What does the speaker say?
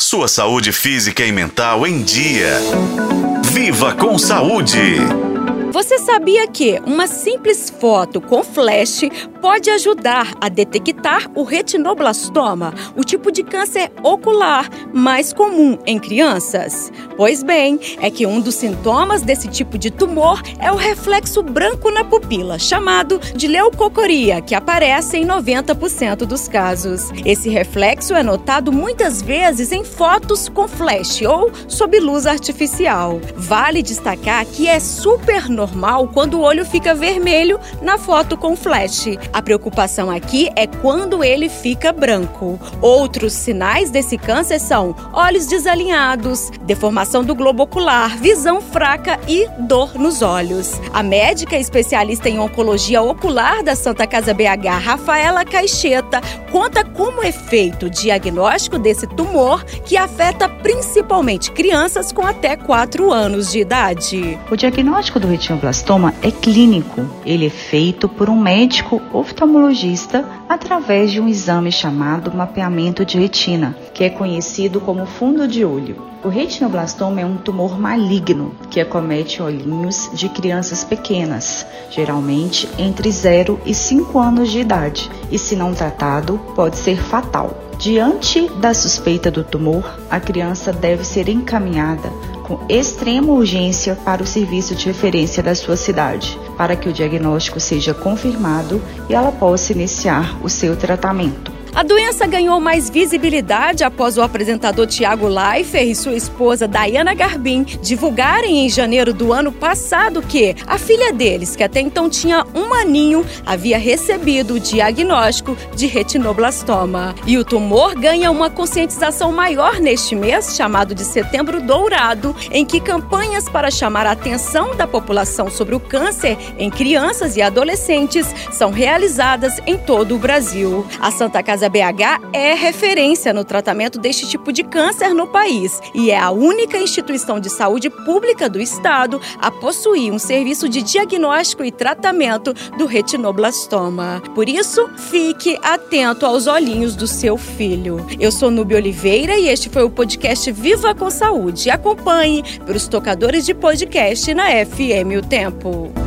Sua saúde física e mental em dia. Viva com saúde! Você sabia que uma simples foto com flash pode ajudar a detectar o retinoblastoma, o tipo de câncer ocular mais comum em crianças? Pois bem, é que um dos sintomas desse tipo de tumor é o reflexo branco na pupila, chamado de leucocoria, que aparece em 90% dos casos. Esse reflexo é notado muitas vezes em fotos com flash ou sob luz artificial. Vale destacar que é super normal quando o olho fica vermelho na foto com flash. A preocupação aqui é quando ele fica branco. Outros sinais desse câncer são olhos desalinhados, deformação do globo ocular, visão fraca e dor nos olhos. A médica especialista em oncologia ocular da Santa Casa BH, Rafaela Caixeta, conta como é feito o diagnóstico desse tumor que afeta principalmente crianças com até 4 anos de idade. O diagnóstico do retinoblastoma é clínico. Ele é feito por um médico oftalmologista através de um exame chamado mapeamento de retina, que é conhecido como fundo de olho. O retinoblastoma é um tumor maligno que acomete olhinhos de crianças pequenas, geralmente entre 0 e 5 anos de idade, e se não tratado, pode ser fatal. Diante da suspeita do tumor, a criança deve ser encaminhada com extrema urgência para o serviço de referência da sua cidade, para que o diagnóstico seja confirmado e ela possa iniciar o seu tratamento. A doença ganhou mais visibilidade após o apresentador Tiago Leifert e sua esposa Diana Garbin divulgarem em janeiro do ano passado que a filha deles, que até então tinha um aninho, havia recebido o diagnóstico de retinoblastoma. E o tumor ganha uma conscientização maior neste mês, chamado de Setembro Dourado, em que campanhas para chamar a atenção da população sobre o câncer em crianças e adolescentes são realizadas em todo o Brasil. A Santa Casa Casa BH é referência no tratamento deste tipo de câncer no país e é a única instituição de saúde pública do estado a possuir um serviço de diagnóstico e tratamento do retinoblastoma. Por isso, fique atento aos olhinhos do seu filho. Eu sou Nubia Oliveira e este foi o podcast Viva com Saúde. Acompanhe pelos tocadores de podcast na FM O Tempo.